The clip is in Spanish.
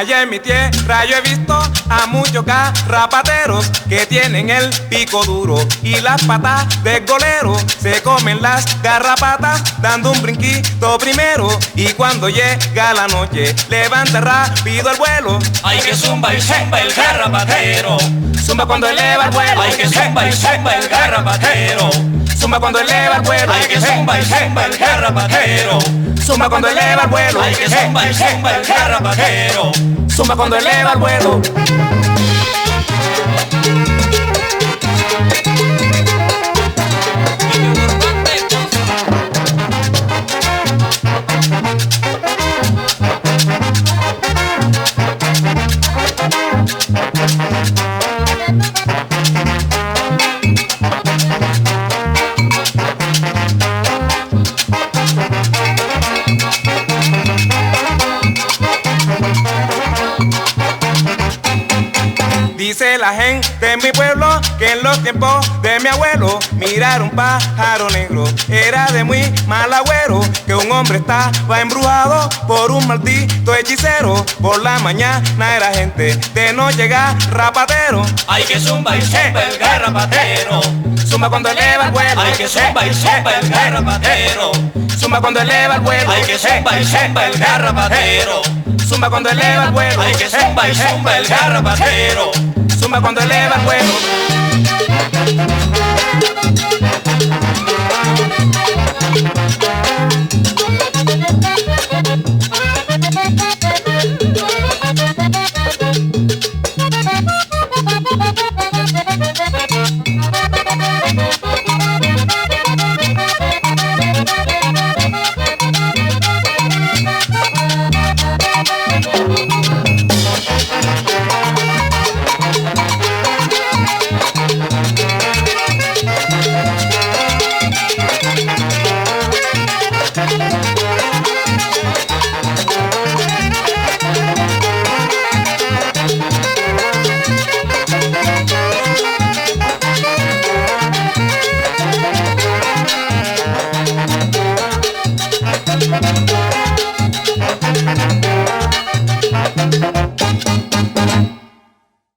Allá en mi tierra yo he visto a muchos garrapateros que tienen el pico duro y las patas de golero. Se comen las garrapatas dando un brinquito primero y cuando llega la noche levanta rápido el vuelo. Hay que zumba y zumba el garrapatero. Zumba cuando eleva el vuelo. Hay que zumba y zumba el garrapatero. Zumba cuando eleva el vuelo. Hay que zumba y zumba el garrapatero. Zumba cuando eleva el vuelo. Hay que zumba y zumba el garrapatero. Zumba cuando eleva el vuelo. Dice la gente de mi pueblo que en los tiempos de mi abuelo mirar un pájaro negro. Era de muy mal agüero hombre estaba embrujado por un maldito hechicero por la mañana era gente de no llegar rapatero Hay que zumba y zumba el garrapatero. zumba cuando eleva el vuelo Hay que zumba y zumba el garrapatero. zumba cuando eleva el vuelo Hay que zumba y zumba el garrapatero. zumba cuando eleva el vuelo Hay que zumba y zumba el garrapatero. zumba cuando eleva el vuelo